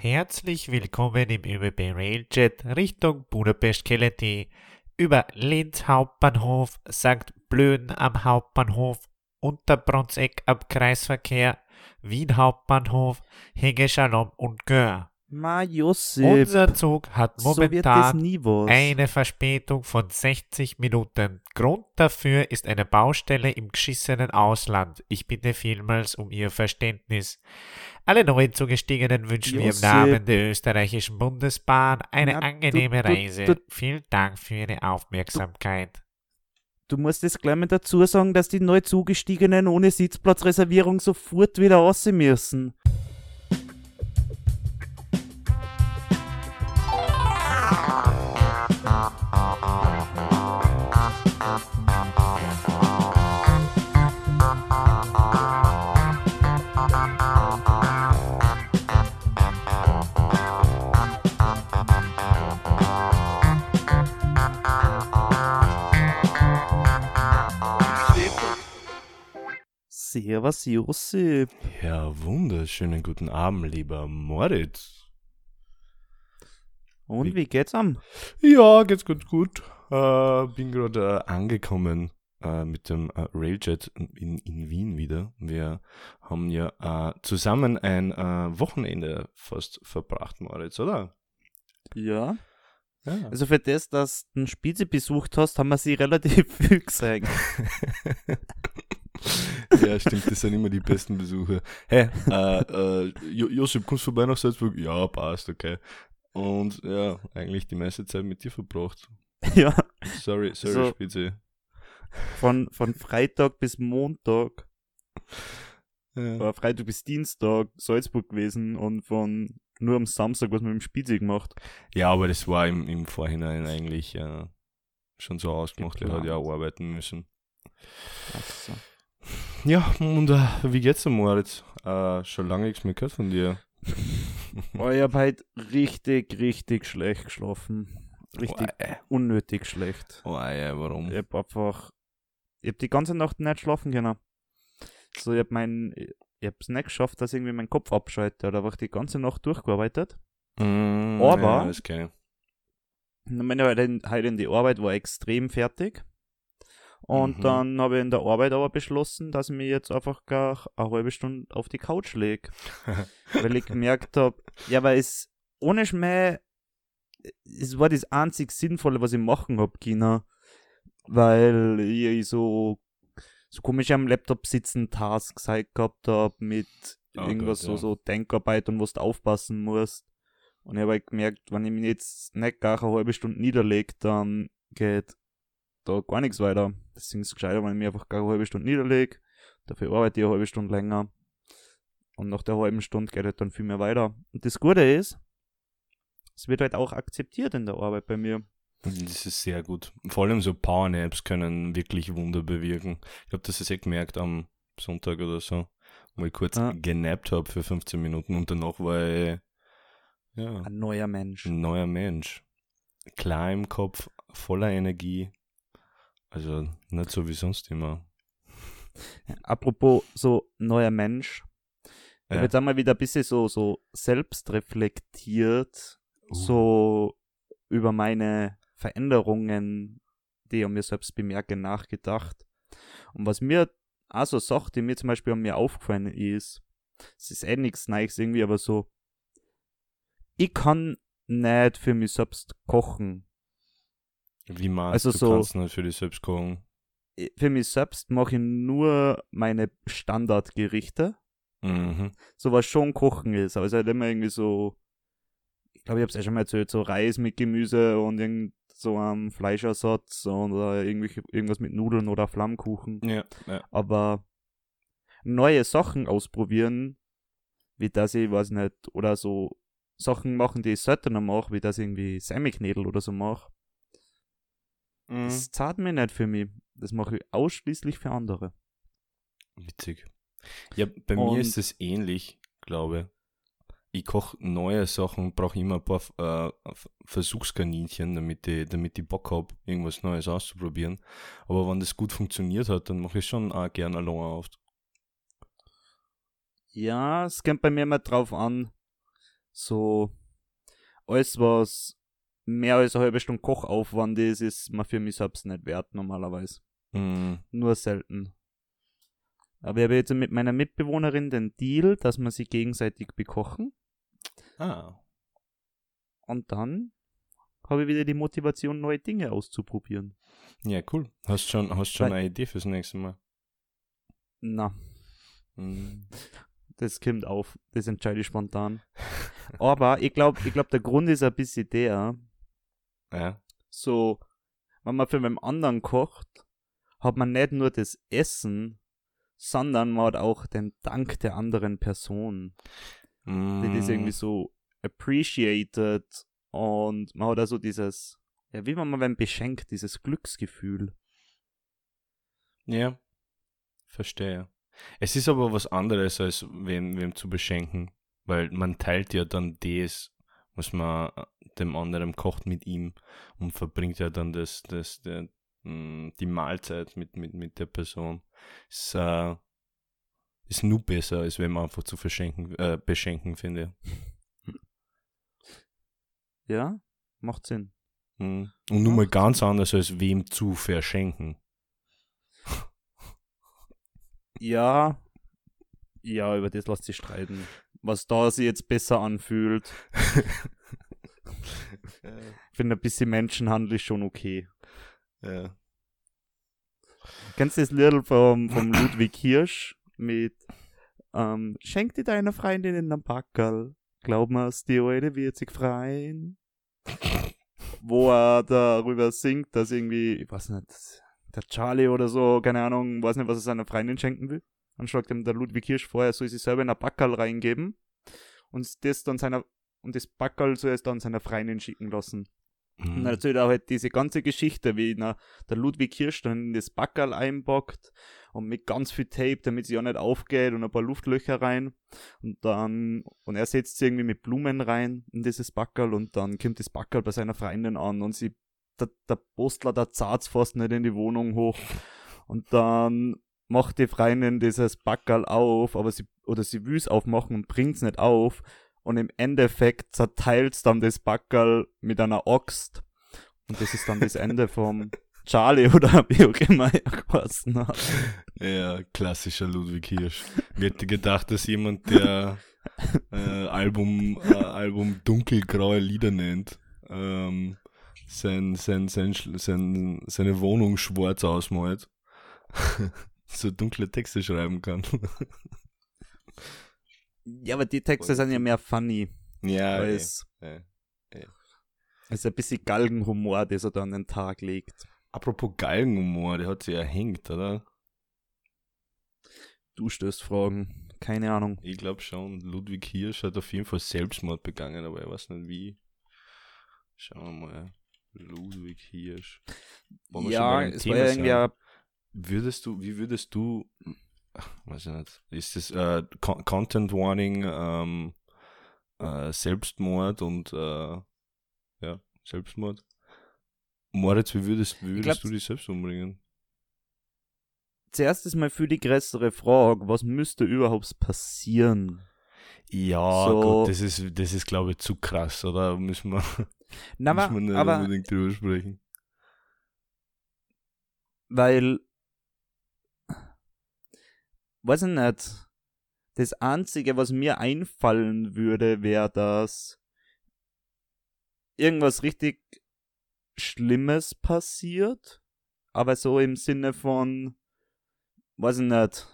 Herzlich willkommen im ÖBB Railjet Richtung Budapest Keleti über Linz Hauptbahnhof, St. Blöden am Hauptbahnhof, Unterbronzeck am Kreisverkehr, Wien Hauptbahnhof, Hege Shalom und Gör. Ma Josip, Unser Zug hat momentan eine Verspätung von 60 Minuten. Grund dafür ist eine Baustelle im geschissenen Ausland. Ich bitte vielmals um Ihr Verständnis. Alle neuen Zugestiegenen wünschen wir im Josip. Namen der österreichischen Bundesbahn eine Na, du- angenehme du- Reise. du- Vielen Dank für Ihre Aufmerksamkeit. Du musst jetzt gleich mal dazu sagen, dass die neu zugestiegenen ohne Sitzplatzreservierung sofort wieder raus müssen. Servus Josip. Ja, wunderschönen guten Abend, lieber Moritz. Und Wie- wie geht's am? Ja, geht's ganz gut. Äh, bin gerade äh, angekommen äh, mit dem äh, Railjet in, in Wien wieder. Wir haben ja äh, zusammen ein äh, Wochenende fast verbracht, Moritz, oder? Ja. Ja. Also für das, dass du einen Spitze besucht hast, haben wir sie relativ viel gesehen. ja, stimmt, das sind immer die besten Besuche. Hey, äh, äh, Jo- Josip, kommst du vorbei nach Salzburg? Ja, passt, okay. Und ja, eigentlich die meiste Zeit mit dir verbracht. ja. Sorry, sorry, So. Spitze. Von, von Freitag bis Montag, Ja. oder Freitag bis Dienstag Salzburg gewesen und von nur am Samstag was mit dem Spitze gemacht. Ja, aber das war im, im Vorhinein eigentlich äh, schon so ausgemacht. Er hat ja auch arbeiten müssen. Also. Ja, und äh, wie geht's dir, Moritz? Äh, schon lange nichts mehr gehört von dir. Oh, ich hab halt richtig, richtig schlecht geschlafen. Richtig Oh, äh. unnötig schlecht. Oh, ja, warum? Ich hab einfach, ich hab die ganze Nacht nicht schlafen können. So, ich hab mein, ich hab's nicht geschafft, dass irgendwie mein Kopf abschaltet. Da habe ich die ganze Nacht durchgearbeitet. Mm, Aber- Ja, das ich. In, halt in die Arbeit, war extrem fertig. Und Mhm. dann habe ich in der Arbeit aber beschlossen, dass ich mich jetzt einfach gar eine halbe Stunde auf die Couch lege. weil ich gemerkt habe, ja, weil es ohne Schmäh, es war das einzig Sinnvolle, was ich machen hab können, weil ich so, so komisch am Laptop sitzen Tasks halt gehabt hab mit Oh irgendwas Gott, so, ja. so Denkarbeit und wo du aufpassen musst. Und ich habe halt gemerkt, wenn ich mich jetzt nicht gar eine halbe Stunde niederlege, dann geht da gar nichts weiter. Deswegen ist es gescheiter, wenn ich mich einfach gar eine halbe Stunde niederlege. Dafür arbeite ich eine halbe Stunde länger. Und nach der halben Stunde geht es dann viel mehr weiter. Und das Gute ist, es wird halt auch akzeptiert in der Arbeit bei mir. Das ist sehr gut. Vor allem so Power-Naps können wirklich Wunder bewirken. Ich glaube, das ist eh gemerkt am Sonntag oder so, wo ich kurz Ja. genappt habe für 15 Minuten und danach war ich ja, Ein neuer Mensch. ein neuer Mensch. Klar im Kopf, voller Energie. Also nicht so wie sonst immer. Apropos so neuer Mensch. Ich Ja. habe jetzt einmal wieder ein bisschen so, so selbst reflektiert, Uh. so über meine Veränderungen, die ich mir selbst bemerke, nachgedacht. Und was mir also sagt, die mir zum Beispiel an mir aufgefallen ist, es ist eh nichts Neues irgendwie, aber so, ich kann nicht für mich selbst kochen. Wie man, Also du so- kannst nicht für dich selbst kochen. Für mich selbst mache ich nur meine Standardgerichte. Mhm. so was schon Kochen ist. Aber es ist halt immer irgendwie so, ich glaube, ich habe es ja schon mal erzählt, so Reis mit Gemüse und irgend so ein Fleischersatz oder irgendwie, irgendwas mit Nudeln oder Flammkuchen. Ja, ja. Aber neue Sachen ausprobieren, wie das ich, weiß nicht, oder so Sachen machen, die ich seltener mache, wie das irgendwie Semiknädel oder so mache. Mhm. Das zahlt mir nicht für mich. Das mache ich ausschließlich für andere. Witzig. Ja, bei Und- mir ist es ähnlich, glaube ich. koche neue Sachen, brauche immer ein paar äh, Versuchskaninchen, damit ich, damit ich Bock habe, irgendwas Neues auszuprobieren. Aber wenn das gut funktioniert hat, dann mache ich schon auch gerne alleine auf. Ja, es kommt bei mir immer drauf an. So, alles, was mehr als eine halbe Stunde Kochaufwand ist, ist man für mich selbst nicht wert, normalerweise. Mhm. Nur selten. Aber ich habe jetzt mit meiner Mitbewohnerin den Deal, dass wir sie gegenseitig bekochen. Ah. Und dann habe ich wieder die Motivation, neue Dinge auszuprobieren. Ja, cool. Hast schon, hast schon Weil- eine Idee fürs nächste Mal? Na, Mhm. das kommt auf. Das entscheide ich spontan. Aber ich glaube, ich glaub, der Grund ist ein bisschen der, Ja. so, wenn man für einen anderen kocht, hat man nicht nur das Essen, sondern man hat auch den Dank der anderen Person. Die das irgendwie Mhm. so appreciated und man hat also dieses, ja, wie wenn man wen beschenkt, dieses Glücksgefühl. Ja, verstehe. Es ist aber was anderes, als wem, wem zu beschenken, weil man teilt ja dann das, was man äh, dem anderen kocht mit ihm und verbringt ja dann das, das, der, mh, die Mahlzeit mit, mit, mit der Person. Ist, äh, ist nur besser, als wenn man einfach zu verschenken, äh, beschenken, finde. Ja, macht Sinn. Mhm. Und nun mal ganz anders, als wem zu verschenken. Ja, ja, über das lässt sich streiten. Was da sich jetzt besser anfühlt. Ich finde ein bisschen Menschenhandel ist schon okay. ja. Kennst du das Lied vom, vom Ludwig Hirsch mit ähm, Schenk dir deiner Freundin einen Backerl, glaub mir's, die Alte wird sich freuen. Wo er darüber singt, dass irgendwie, ich weiß nicht, der Charlie oder so, keine Ahnung, weiß nicht, was er seiner Freundin schenken will. Dann schlägt ihm der Ludwig Hirsch vor, er soll sich selber in ein Backerl reingeben und das dann seiner und das Backerl soll er es dann seiner Freundin schicken lassen. Und Mhm. dann erzählt er halt diese ganze Geschichte, wie na, der Ludwig Hirsch dann in das Backerl einpackt und mit ganz viel Tape, damit sie ja nicht aufgeht und ein paar Luftlöcher rein. Und dann, und er setzt sie irgendwie mit Blumen rein in dieses Backerl und dann kommt das Backerl bei seiner Freundin an und sie, der, der Postler, der zahlt fast nicht in die Wohnung hoch. Und dann macht die Freundin dieses Backerl auf, aber sie, oder sie will es aufmachen und bringt's nicht auf. Und im Endeffekt zerteilt's dann das Backerl mit einer Axt. Und das ist dann das Ende vom Charlie oder wie auch immer er geheißen hat. Ja, klassischer Ludwig Hirsch. Wer hätte gedacht, dass jemand, der äh, Album, äh, Album dunkelgraue Lieder nennt, ähm, sein, sein, sein, sein, seine Wohnung schwarz ausmalt, so dunkle Texte schreiben kann. Ja, aber die Texte sind ja mehr funny. ja, weil ey, es ey. es ist ein bisschen Galgenhumor, das er da an den Tag legt. Apropos Galgenhumor, der hat sich erhängt, oder? Du stößt Fragen. Keine Ahnung. Ich glaube schon, Ludwig Hirsch hat auf jeden Fall Selbstmord begangen, aber ich weiß nicht wie. Schauen wir mal. Ludwig Hirsch. Wollen Ja, es war ja irgendwie ein Würdest du, wie würdest du, ach, weiß ich nicht, ist das äh, Con Content Warning, ähm, äh, Selbstmord und äh, ja, Selbstmord? Moritz, wie würdest, wie würdest glaub, du dich selbst umbringen? zuerst ist mal für die größere Frage, was müsste überhaupt passieren? Ja, So- Gott, das ist, das ist glaube ich zu krass, oder? Müssen wir, Na, müssen wir nicht aber unbedingt drüber sprechen. weil, weiß ich nicht, das Einzige, was mir einfallen würde, wäre, dass irgendwas richtig Schlimmes passiert, aber so im Sinne von, weiß ich nicht,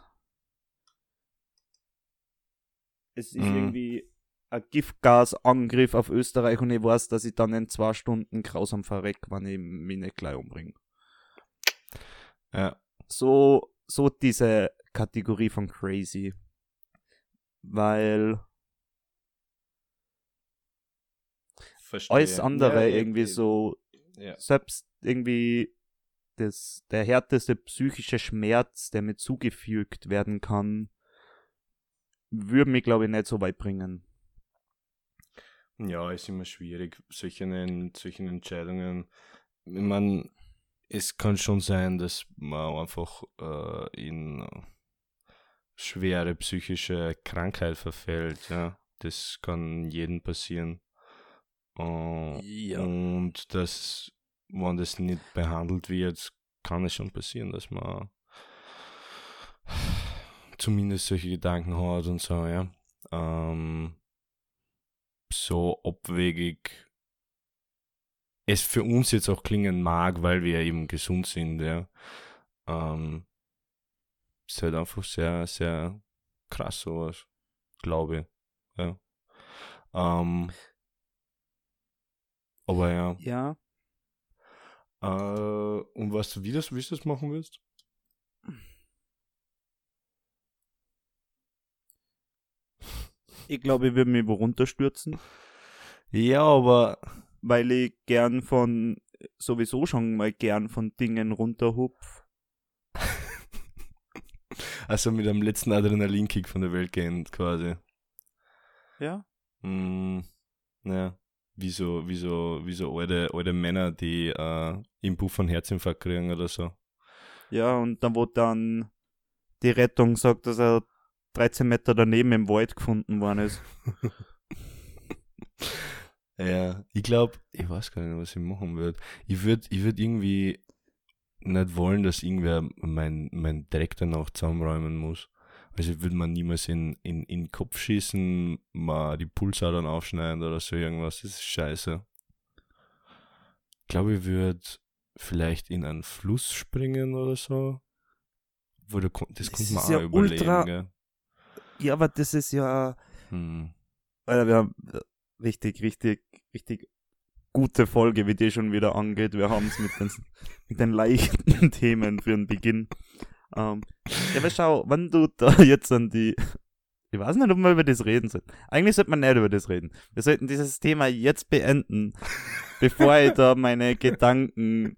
es ist Mhm. irgendwie ein Giftgasangriff auf Österreich und ich weiß, dass ich dann in zwei Stunden grausam verreck, wenn ich mich nicht gleich umbringe. Ja, so, so diese Kategorie von crazy. Weil verstehe. alles andere Ja, irgendwie so, Ja. selbst irgendwie das, der härteste psychische Schmerz, der mir zugefügt werden kann, würde mich, glaube ich, nicht so weit bringen. Ja, ist immer schwierig, solche, solche Entscheidungen. Ich meine, es kann schon sein, dass man einfach äh, in schwere psychische Krankheit verfällt, ja. das kann jedem passieren. Äh, Ja. Und das, wenn das nicht behandelt wird, kann es schon passieren, dass man zumindest solche Gedanken hat und so, ja. Ähm, so abwegig es für uns jetzt auch klingen mag, weil wir eben gesund sind, ja. Ähm, ist halt einfach sehr, sehr krass sowas, glaube ich. Ja. Ähm, aber ja. Ja. Äh, und weißt du, wie, das, wie du das machen willst? Ich glaube, ich würde mich wo runterstürzen, Ja, aber weil ich gern von, sowieso schon mal gern von Dingen runterhupf. Also mit dem letzten Adrenalinkick von der Welt gehen, quasi. Ja. Mm, ja, wie so, wie so, wie so alte, alte Männer, die äh, im Buch von Herzinfarkt kriegen oder so. Ja, und dann, wo dann die Rettung sagt, dass er 13 Meter daneben im Wald gefunden worden ist. Ja, ich glaube, ich weiß gar nicht, was ich machen würde. Ich würde ich würd irgendwie nicht wollen, dass irgendwer mein, mein Dreck danach zusammenräumen muss. Also ich würde man niemals in, in, in den Kopf schießen, mal die Pulsadern aufschneiden oder so irgendwas. Das ist scheiße. Ich glaube, ich würde vielleicht in einen Fluss springen oder so. Wo du, das, Das kommt man auch ja überlegen, ultra- gell? Ja, aber das ist ja, Hm. Alter, wir haben äh, richtig, richtig, richtig gute Folge, wie die schon wieder angeht. Wir haben es mit den, mit den leichten Themen für den Beginn. Ähm, ja, aber schau, wenn du da jetzt an die, ich weiß nicht, ob wir über das reden sollten. Eigentlich sollte man nicht über das reden. Wir sollten dieses Thema jetzt beenden, bevor ich da meine Gedanken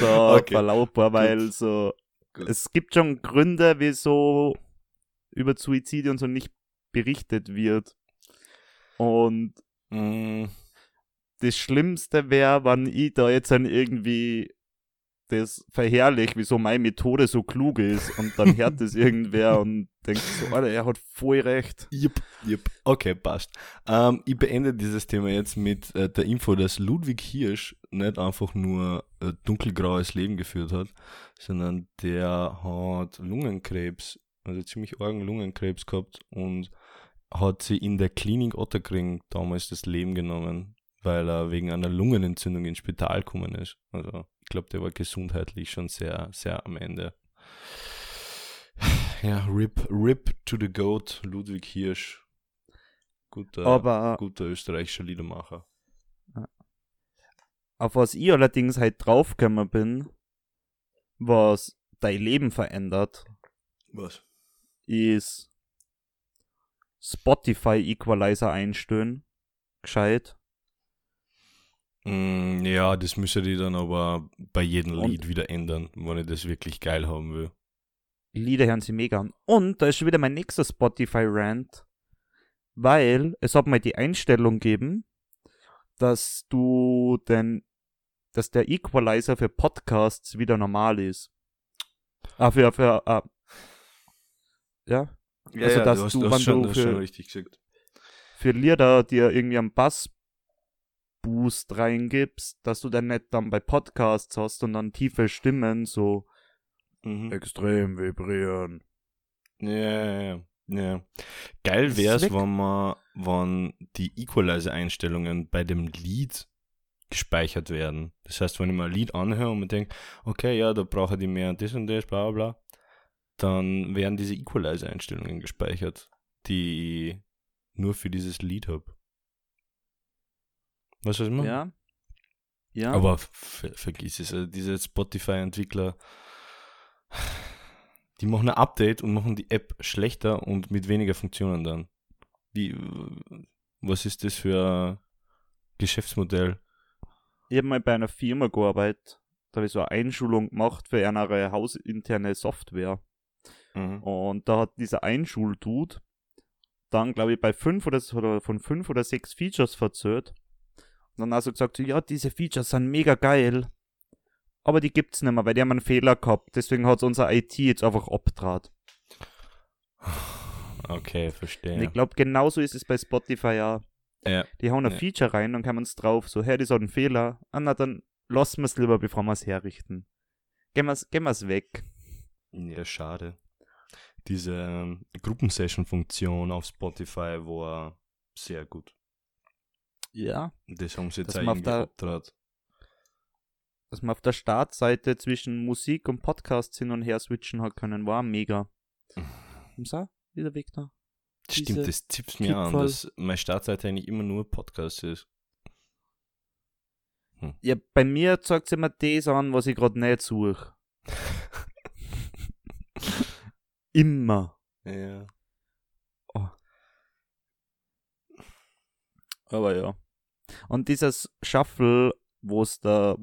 da Okay, verlauper, weil so, Gut. es gibt schon Gründe, wieso über Suizide und so nicht berichtet wird. Und Mm, das Schlimmste wäre, wenn ich da jetzt dann irgendwie das verherrlich, wieso meine Methode so klug ist und dann hört das irgendwer und denkt so, Alter, er hat voll recht. Yep, yep. Okay, passt. Ähm, ich beende dieses Thema jetzt mit äh, der Info, dass Ludwig Hirsch nicht einfach nur äh, dunkelgraues Leben geführt hat, sondern der hat Lungenkrebs, also ziemlich argen Lungenkrebs gehabt und hat sie in der Klinik Otterkring damals das Leben genommen, weil er wegen einer Lungenentzündung ins Spital gekommen ist. Also ich glaube, der war gesundheitlich schon sehr, sehr am Ende. Ja, RIP, RIP to the GOAT, Ludwig Hirsch. Guter, Aber guter österreichischer Liedermacher. auf was ich allerdings halt draufgekommen bin, was dein Leben verändert, Was? ist Spotify Equalizer einstellen. Gescheit. Mm, ja, das müsste die dann aber bei jedem Und- Lied wieder ändern, wenn ich das wirklich geil haben will. Lieder hören sie mega an. Und da ist schon wieder mein nächster Spotify-Rant, weil es hat mal die Einstellung gegeben, dass du den, dass der Equalizer für Podcasts wieder normal ist. Ah, für, für, ah. Ja, Also, dass du hast, du, hast schon, du du hast schon für- richtig gesagt. für Lieder dir irgendwie einen Bass-Boost reingibst, dass du dann nicht dann bei Podcasts hast und dann tiefe Stimmen so Mhm. extrem vibrieren. Ja, ja, ja. ja. Geil wär's, ist weg. wenn man, wenn die Equalizer-Einstellungen bei dem Lied gespeichert werden. Das heißt, wenn ich mal ein Lied anhöre und mir denke, okay, ja, da brauche ich mehr das und das, bla bla bla, dann werden diese Equalizer-Einstellungen gespeichert, die ich nur für dieses Lied habe. Weißt du, was ich meine? Ja. Ja. Aber ver vergiss es, also diese Spotify-Entwickler, die machen ein Update und machen die App schlechter und mit weniger Funktionen dann. Wie, was ist das für ein Geschäftsmodell? Ich habe mal bei einer Firma gearbeitet, da habe ich so eine Einschulung gemacht für eine hausinterne Software. Mhm. Und da hat dieser Einschuldude dann, glaube ich, bei fünf oder, oder von fünf oder sechs Features verzählt. Und dann also gesagt, ja, diese Features sind mega geil, aber die gibt's nicht mehr, weil die haben einen Fehler gehabt. Deswegen hat unser IT jetzt einfach abtrat. Okay, Und verstehe. ich glaube, genauso ist es bei Spotify ja. Ja. Die hauen ein Ja. Feature rein und kann uns drauf, so, hey, das hat einen Fehler. Ah, na, dann lassen wir es lieber, bevor wir es herrichten. Gehen wir es gehen wir's weg. Ja, schade. Diese ähm, Gruppensession-Funktion auf Spotify war sehr gut. Ja. Das haben sie jetzt der- abgedreht. Dass man auf der Startseite zwischen Musik und Podcasts hin und her switchen hat können, war mega. Und so, wieder weg da. Stimmt, das zippt mir an, dass meine Startseite eigentlich immer nur Podcast ist. Ja, bei mir zeigt sie mir das an, was ich gerade nicht suche. Immer. Ja. Aber ja. Und dieses Shuffle, wo es da,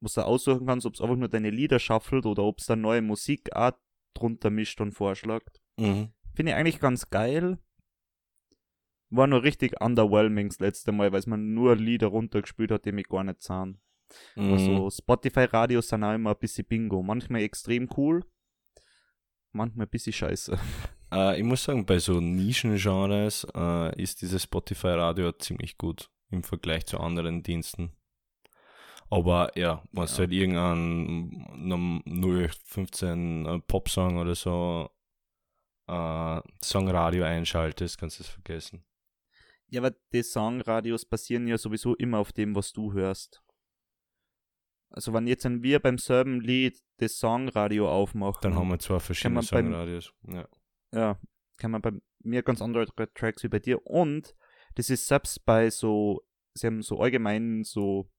wo du aussuchen kannst, ob es einfach nur deine Lieder shuffelt oder ob es da neue Musik auch drunter mischt und vorschlägt. Mhm. Finde ich eigentlich ganz geil. War nur richtig underwhelming das letzte Mal, weil es man nur Lieder runtergespielt hat, die mich gar nicht sahen. Mhm. Also Spotify-Radios sind auch immer ein bisschen Bingo. Manchmal extrem cool, manchmal ein bisschen scheiße. Äh, ich muss sagen, bei so Nischengenres äh, ist dieses Spotify-Radio ziemlich gut im Vergleich zu anderen Diensten. Aber ja, wenn du Ja. halt irgendeinen 0815 äh, Popsong oder so äh, Songradio einschaltest, kannst du es vergessen. Ja, aber die Songradios basieren ja sowieso immer auf dem, was du hörst. Also wenn jetzt ein wir beim selben Lied das Songradio aufmachen, Dann haben wir zwei verschiedene Songradios. Ja. Ja, kann man bei mir ganz andere Tracks wie bei dir. Und das ist selbst bei so, sie haben so allgemein so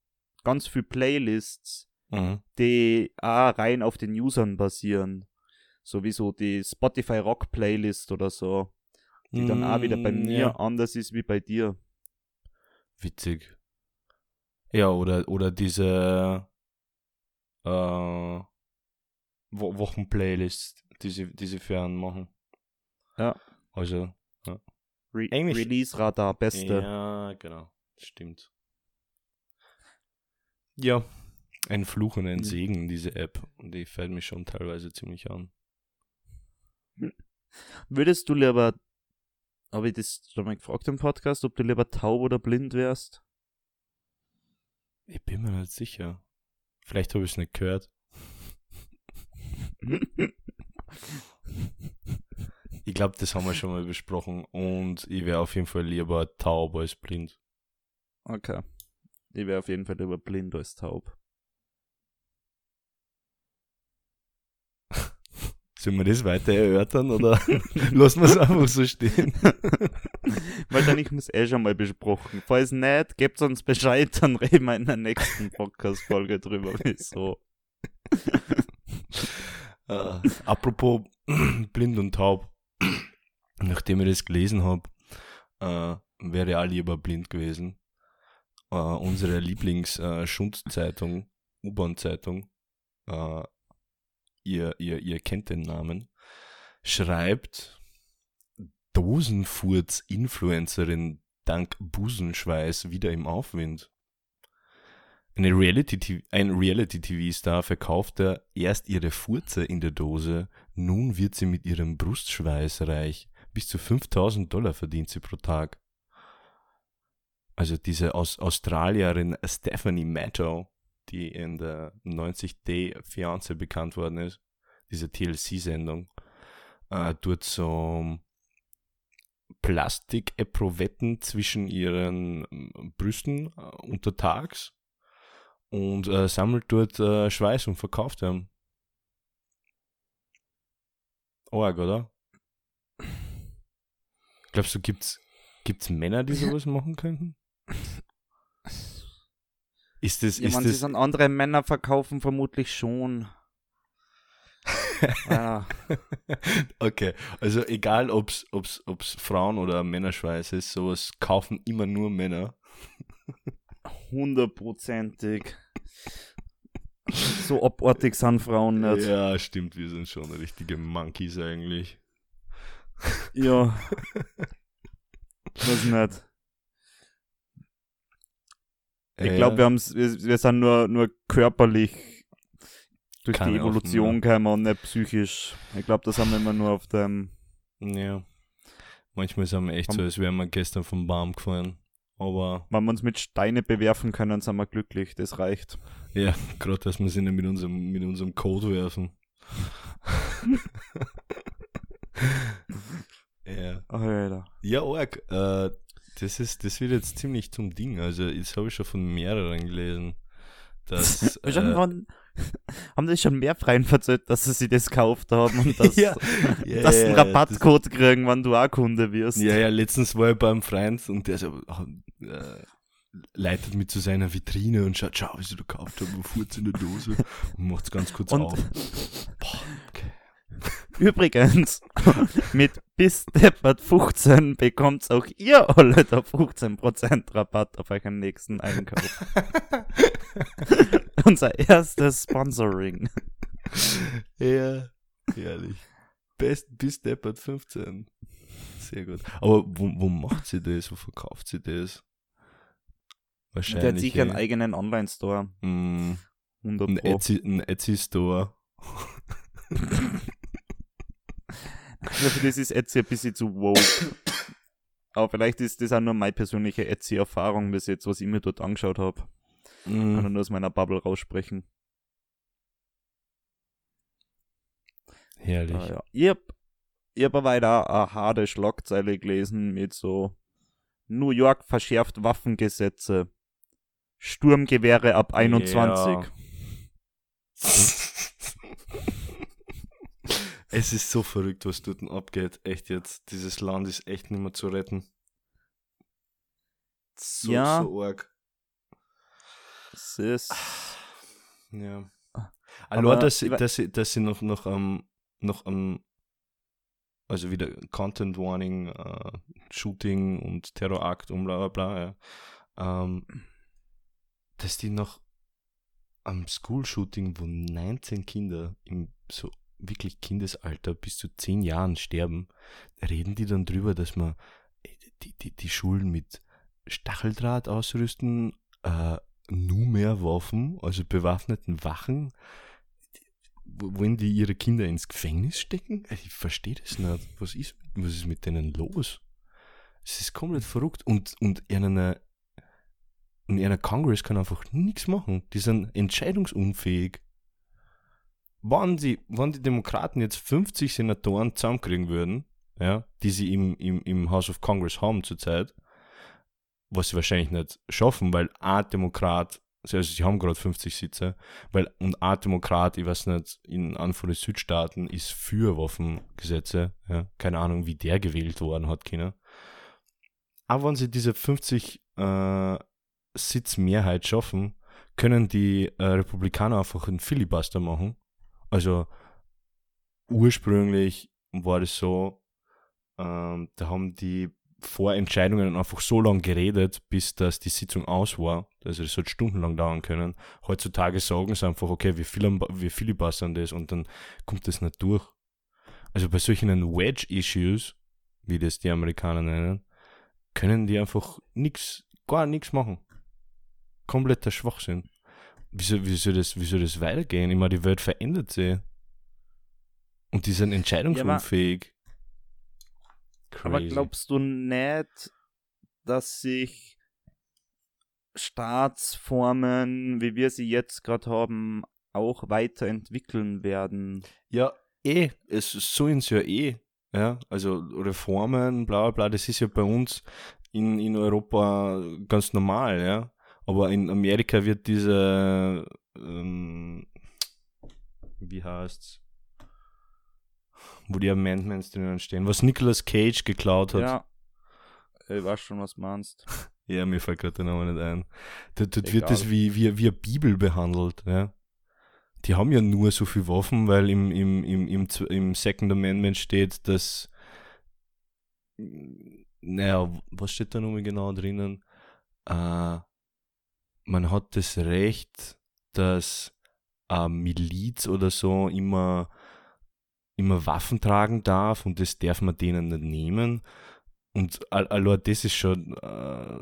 ganz viel Playlists, Mhm. die auch rein auf den Usern basieren. Sowieso die Spotify Rock Playlist oder so, die dann auch wieder bei Mm, mir ja. anders ist wie bei dir. Witzig. Ja, oder, oder diese äh, Wo Wochenplaylists, die sie, die sie für einen machen. Ja. Also, Re Englisch. Release Radar, beste. ja, genau, stimmt. Ja, ein Fluch und ein Mhm. Segen, diese App. Und die fällt mich schon teilweise ziemlich an. Würdest du lieber, habe ich das schon mal gefragt im Podcast, ob du lieber taub oder blind wärst? Ich bin mir nicht sicher. Vielleicht habe ich es nicht gehört. Ich glaube, das haben wir schon mal besprochen. Und ich wäre auf jeden Fall lieber taub als blind. okay. Ich wäre auf jeden Fall lieber blind als taub. Sollen wir das weiter erörtern oder lassen wir es einfach so stehen? Wahrscheinlich haben wir es eh schon mal besprochen. Falls nicht, gebt uns Bescheid, dann reden wir in der nächsten Podcast-Folge drüber, wieso. Äh, apropos blind und taub. Nachdem ich das gelesen habe, äh, wäre auch lieber blind gewesen. Äh, unsere Lieblings-Schundzeitung, U-Bahn-Zeitung, äh, ihr, ihr, ihr kennt den Namen, schreibt Dosenfurz-Influencerin dank Busenschweiß wieder im Aufwind. Eine Reality ein Reality-TV-Star verkaufte erst ihre Furze in der Dose, nun wird sie mit ihrem Brustschweiß reich. Bis zu 5000 Dollar verdient sie pro Tag. Also diese aus Australierin Stephanie Matto, die in der 90 Day Fiance bekannt worden ist, diese TLC-Sendung, äh, tut so Plastik-Eprovetten zwischen ihren ähm, Brüsten äh, untertags und äh, sammelt dort äh, Schweiß und verkauft ihn. Arg, oder? Glaubst du, gibt's, gibt's Männer, die sowas machen könnten? Ist das, Ja, ist sie das, es an andere Männer verkaufen, vermutlich schon. ja, okay, also egal ob's, ob's, ob's Frauen oder Männerschweiß ist, sowas kaufen immer nur Männer. hundertprozentig. So abartig sind Frauen nicht. Ja, stimmt, wir sind schon richtige Monkeys eigentlich. Ja. Was nicht. Ich Ja, glaube, wir, haben's- wir, wir sind nur, nur körperlich durch die Evolution Hoffnung, gekommen und nicht psychisch. Ich glaube, das haben wir immer nur auf dem. Ja. Manchmal sind wir echt so, als wären wir gestern vom Baum gefallen. Aber Wenn wir uns mit Steine bewerfen können, sind wir glücklich. Das reicht. ja, gerade, dass wir sie nicht mit unserem, mit unserem Code werfen. ja. Alter. Ja, arg. Äh, das, ist, das wird jetzt ziemlich zum Ding. Also, das habe ich schon von mehreren gelesen. Dass, äh, haben sich schon mehr Freien verzählt, dass sie sich das gekauft haben und dass, Ja. ja, dass sie einen Rabattcode kriegen, wenn du auch Kunde wirst. Ja, ja, letztens war ich beim Freund und der so, äh, leitet mich zu seiner Vitrine und schaut, schau, was ich da gekauft habe, wofür in der Dose und macht es ganz kurz Und- auf. Boah, okay. Übrigens, mit bis deppert 15 bekommt auch ihr alle da 15% Rabatt auf euren nächsten Einkauf. Unser erstes Sponsoring. Ja, herrlich. Best bis deppert 15. Sehr gut. Aber wo, wo macht sie das? Wo verkauft sie das? Wahrscheinlich. Der hat sicher einen eigenen Online-Store. Mm, 100 ein Pro. Etsy, ein Etsy-Store. Für das ist Etsy ein bisschen zu woke. Aber vielleicht ist das auch nur meine persönliche Etsy-Erfahrung bis jetzt, was ich mir dort angeschaut habe. Kann Mm, nur aus meiner Bubble raussprechen. herrlich. Ah, ja. Ich hab, ich hab aber weiter eine harte Schlagzeile gelesen mit so New York verschärft Waffengesetze. Sturmgewehre ab 21. es ist so verrückt, was dort abgeht. Echt jetzt. Dieses Land ist echt nicht mehr zu retten. So, Ja. so arg. Das ist. Ja. Aber dass, dass, sie, dass sie noch, noch am, noch am, also wieder Content Warning, äh, Shooting und Terrorakt und bla bla bla, ja. Ähm, dass die noch am School-Shooting, wo 19 Kinder im so wirklich Kindesalter bis zu 10 Jahren sterben, reden die dann drüber, dass man äh, die, die, die Schulen mit Stacheldraht ausrüsten, äh, nur mehr Waffen, also bewaffneten Wachen, wo- wollen die ihre Kinder ins Gefängnis stecken? Ich verstehe das nicht. Was ist, was ist mit denen los? Es ist komplett verrückt und, und in einer, in einer Congress kann einfach nichts machen. Die sind entscheidungsunfähig. Wann die, wann die Demokraten jetzt 50 Senatoren zusammenkriegen würden, ja, die sie im, im, im House of Congress haben zurzeit, was sie wahrscheinlich nicht schaffen, weil ein Demokrat, also sie haben gerade 50 Sitze, weil und ein Demokrat, ich weiß nicht, in den Südstaaten ist für Waffengesetze, ja, keine Ahnung, wie der gewählt worden hat, China. Aber wenn sie diese 50 äh, Sitzmehrheit schaffen, können die äh, Republikaner einfach einen Filibuster machen. Also ursprünglich war das so, ähm, da haben die vor Entscheidungen einfach so lange geredet, bis dass die Sitzung aus war. Also das hat stundenlang dauern können. Heutzutage sagen sie einfach, okay, wir, filim- wir das und dann kommt das nicht durch. Also bei solchen Wedge-Issues, wie das die Amerikaner nennen, können die einfach nix, gar nichts machen. Kompletter Schwachsinn. Wieso, wie, soll das, wie soll das weitergehen? Ich meine, die Welt verändert sich. Und die sind entscheidungsunfähig. Aber Crazy. glaubst du nicht, dass sich Staatsformen, wie wir sie jetzt gerade haben, auch weiterentwickeln werden? Ja, eh, es sollen sie ja eh. Ja, also Reformen, bla bla bla, das ist ja bei uns in, in Europa ganz normal, ja. Aber in Amerika wird diese, ähm, wie heißt's, wo die Amendments drinnen stehen, was Nicolas Cage geklaut hat. Ja. Ich weiß schon, was du meinst. Ja, mir fällt gerade der Name nicht ein. Dort, dort wird das wie, wie, wie eine Bibel behandelt, ja. Die haben ja nur so viel Waffen, weil im, im, im, im, im Second Amendment steht, dass, naja, was steht da nochmal genau drinnen? Äh, man hat das Recht, dass eine Miliz oder so immer, immer Waffen tragen darf und das darf man denen nicht nehmen. Und al- allein das ist schon, äh,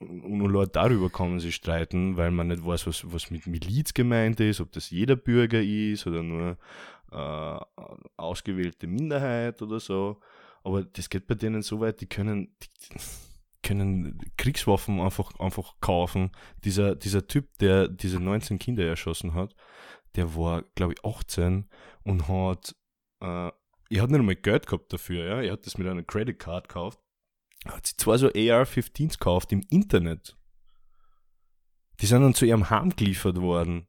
und allein darüber man sich streiten, weil man nicht weiß, was, was mit Miliz gemeint ist, ob das jeder Bürger ist oder nur äh, ausgewählte Minderheit oder so. Aber das geht bei denen so weit, die können, die können Kriegswaffen einfach, einfach kaufen. Dieser, dieser Typ, der diese 19 Kinder erschossen hat, der war, glaube ich, 18 und hat, äh, er hat nicht einmal Geld gehabt dafür, ja. Er hat das mit einer Credit Card gekauft. Er hat sich zwei so AR-15s gekauft im Internet. Die sind dann zu ihrem Heim geliefert worden.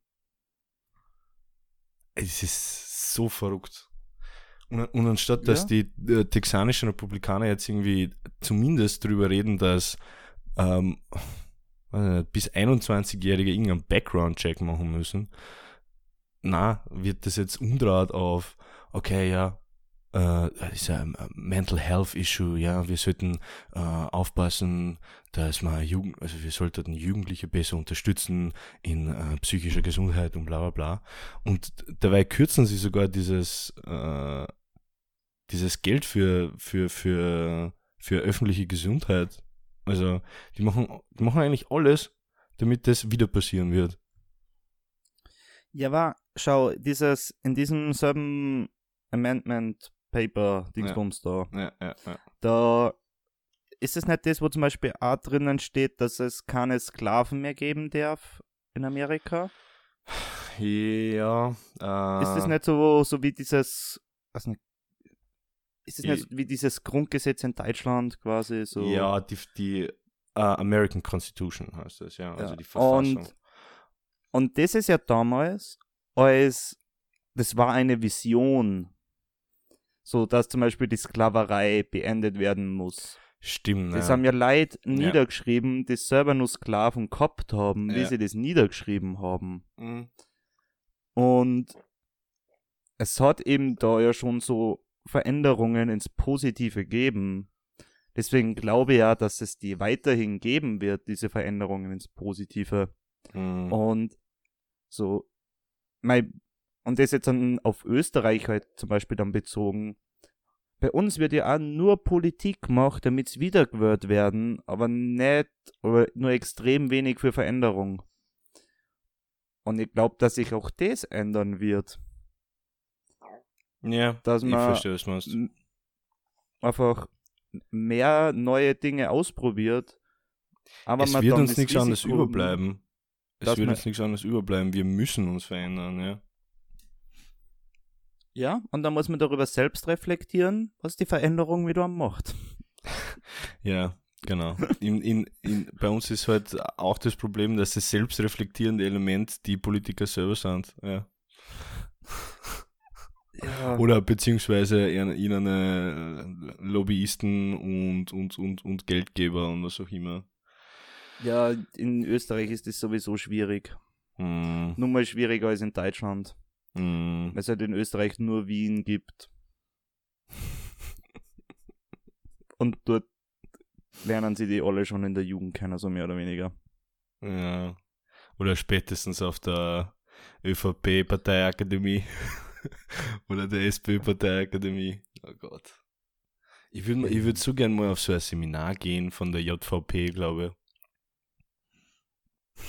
Es ist so verrückt. Und, anstatt, dass Ja. die äh, texanischen Republikaner jetzt irgendwie zumindest drüber reden, dass ähm, nicht, bis 21-Jährige irgendeinen Background-Check machen müssen, na, wird das jetzt umdraht auf, okay, ja, äh, ist ein Mental Health Issue, ja, wir sollten äh, aufpassen, dass man Jugend, also wir sollten Jugendliche besser unterstützen in äh, psychischer Gesundheit und bla bla bla. Und dabei kürzen sie sogar dieses, äh, dieses Geld für, für, für, für öffentliche Gesundheit. Also die machen, die machen eigentlich alles, damit das wieder passieren wird. Ja, aber schau, dieses, in diesem selben Amendment Paper Dingsbums da, Ja, ja, ja. da ist es nicht das, wo zum Beispiel auch drinnen steht, dass es keine Sklaven mehr geben darf in Amerika? Ja, äh, Ist das nicht so, so wie dieses, weiß nicht, ist es Ich- nicht wie dieses Grundgesetz in Deutschland quasi so? Ja, die, die äh, American Constitution heißt das, ja, also Ja. die Verfassung. Und, und das ist ja damals, als das war eine Vision, so dass zum Beispiel die Sklaverei beendet werden muss. Stimmt, Das ja. haben ja Leute niedergeschrieben, die selber nur Sklaven gehabt haben, wie Ja. sie das niedergeschrieben haben. Mhm. Und es hat eben da ja schon so Veränderungen ins Positive gegeben. Deswegen glaube ich ja, dass es die weiterhin geben wird, diese Veränderungen ins Positive. Mhm. Und so, mein, und das jetzt dann auf Österreich halt zum Beispiel dann bezogen. Bei uns wird ja auch nur Politik gemacht, damit es wiedergewählt werden, aber nicht, oder nur extrem wenig für Veränderung. Und ich glaube, dass sich auch das ändern wird. Ja, dass ich man- verstehe, was du meinst. Einfach mehr neue Dinge ausprobiert. Aber es man wird uns nichts anderes überbleiben. Es wird uns nichts anderes überbleiben. Wir müssen uns verändern, ja. Ja, und dann muss man darüber selbst reflektieren, was die Veränderung wieder macht. Ja, genau. In, in, in, bei uns ist halt auch das Problem, dass das selbstreflektierende Element die Politiker selber sind. Ja. Ja. Oder beziehungsweise ihnen ihnen, äh, Lobbyisten und, und, und, und Geldgeber und was auch immer. ja, in Österreich ist das sowieso schwierig. Hm, Nur mal schwieriger als in Deutschland, hm. weil es halt in Österreich nur Wien gibt. Und dort lernen sie die alle schon in der Jugend kennen, so mehr oder weniger. Ja. Oder spätestens auf der ÖVP-Parteiakademie. Oder der SPÖ-Parteiakademie. Oh Gott. Ich würde ich würd so gern mal auf so ein Seminar gehen von der JVP, glaube ich.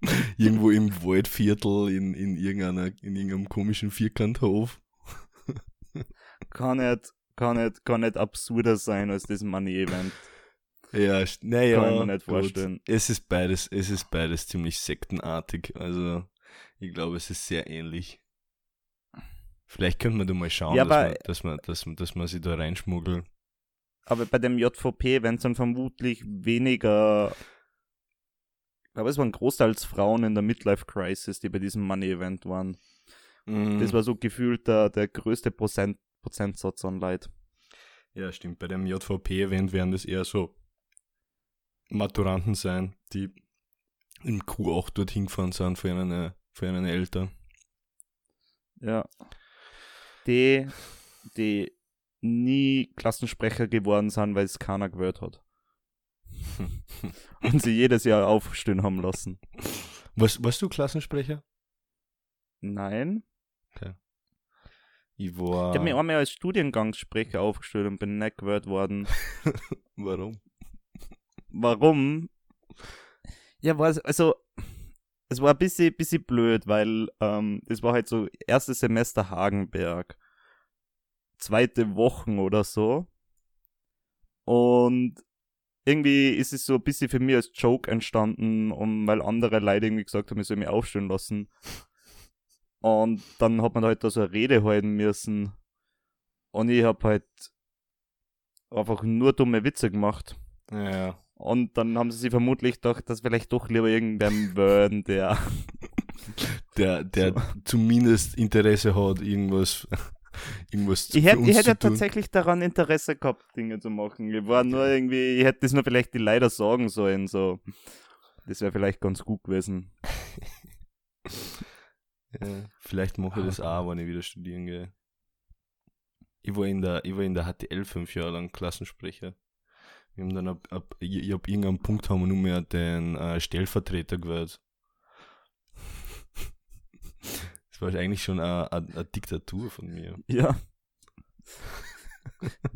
Irgendwo im Waldviertel in, in, irgendeiner, in irgendeinem komischen Vierkanthof. Kann nicht, kann nicht, kann nicht absurder sein als das Money-Event. Ja, naja. Kann ich mir nicht vorstellen. Es ist beides, es ist beides ziemlich sektenartig. Also, ich glaube, es ist sehr ähnlich. Vielleicht könnte man da mal schauen, Ja, dass, man, dass, man, dass, man, dass man sie da reinschmuggelt. Aber bei dem JVP werden es dann vermutlich weniger. Ich glaube, es waren großteils Frauen in der Midlife Crisis, die bei diesem Money-Event waren. Mhm. Das war so gefühlt der, der größte Prozent, Prozentsatz an Leid. ja, stimmt. Bei dem JVP-Event werden das eher so Maturanten sein, die im Q8 dorthin gefahren sind für ihren Eltern. Ja. Die, die nie Klassensprecher geworden sind, weil es keiner gehört hat. Und sie jedes Jahr aufstehen haben lassen. Was, warst du Klassensprecher? Nein. Ich war. Ich habe mich einmal als Studiengangssprecher aufgestellt und bin nicht gehört worden. Warum? Warum? Ja, war also, es war ein bisschen, bisschen blöd, weil ähm, es war halt so erstes Semester Hagenberg. zweite Wochen oder so. Und irgendwie ist es so ein bisschen für mich als Joke entstanden, um, weil andere Leute irgendwie gesagt haben, ich soll mich aufstellen lassen. Und dann hat man halt da so eine Rede halten müssen. Und ich habe halt einfach nur dumme Witze gemacht. Ja. Und dann haben sie sich vermutlich gedacht, dass vielleicht doch lieber irgendwer werden, der. Der, der zumindest Interesse hat, irgendwas, irgendwas Ich für hätte, uns ich hätte tun. tatsächlich daran Interesse gehabt, Dinge zu machen. Ich war nur irgendwie, ich hätte das nur vielleicht die Leider sagen sollen, so. Das wäre vielleicht ganz gut gewesen. Ja, vielleicht mache ich das auch, wenn ich wieder studieren gehe. Ich war in der, ich war in der HTL fünf Jahre lang Klassensprecher. Wir haben dann ab, ab ich, hab irgendeinen Punkt haben wir nur mehr den äh, Stellvertreter gewählt. Das war eigentlich schon eine, eine, eine Diktatur von mir. Ja.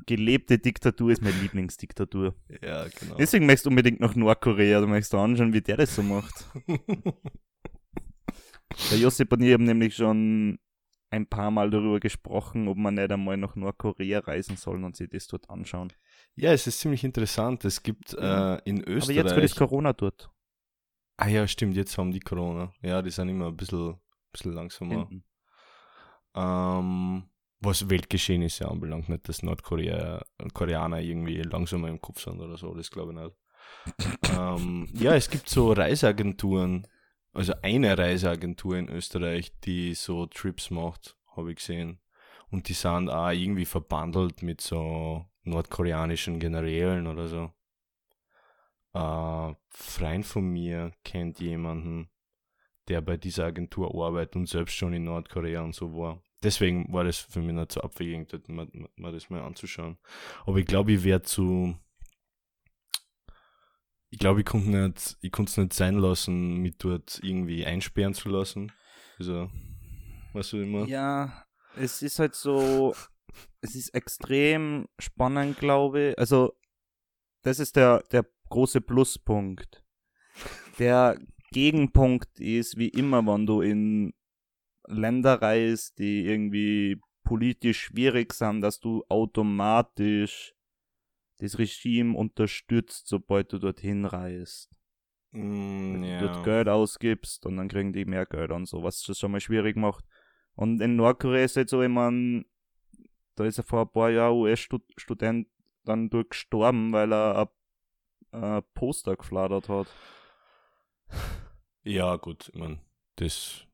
Gelebte Diktatur ist meine Lieblingsdiktatur. Ja, genau. Deswegen möchtest du unbedingt nach Nordkorea, du möchtest anschauen, wie der das so macht. Der Josip und ich haben nämlich schon ein paar Mal darüber gesprochen, ob man nicht einmal nach Nordkorea reisen soll und sich das dort anschauen. ja, es ist ziemlich interessant. Es gibt äh, in Österreich. Aber jetzt wird es Corona dort. ah ja, stimmt, jetzt haben die Corona. Ja, die sind immer ein bisschen, bisschen langsamer. Ähm, was Weltgeschehnisse anbelangt, nicht, dass Nordkorea Koreaner irgendwie langsamer im Kopf sind oder so, das glaube ich nicht. ähm, ja, es gibt so Reiseagenturen, also eine Reiseagentur in Österreich, die so Trips macht, habe ich gesehen. Und die sind auch irgendwie verbandelt mit so nordkoreanischen Generälen oder so. Äh, Freund von mir kennt jemanden, der bei dieser Agentur arbeitet und selbst schon in Nordkorea und so war. Deswegen war das für mich nicht so abwegig, mal das mal anzuschauen. Aber ich glaube, ich werde zu. Ich glaube, ich konnte nicht, ich konnte es nicht sein lassen, mich dort irgendwie einsperren zu lassen. Also, weißt du immer? Ja, es ist halt so, es ist extrem spannend, glaube ich. Also, das ist der, der große Pluspunkt. Der Gegenpunkt ist, wie immer, wenn du in Länder reist, die irgendwie politisch schwierig sind, dass du automatisch das Regime unterstützt, sobald du dorthin reist. Mm, ja. du dort Geld ausgibst und dann kriegen die mehr Geld und so, was das schon mal schwierig macht. Und in Nordkorea ist jetzt so, ich mein, da ist er vor ein paar Jahren US-Student dann dort gestorben, weil er ein, Poster gefladert hat. ja, gut, ich mein, das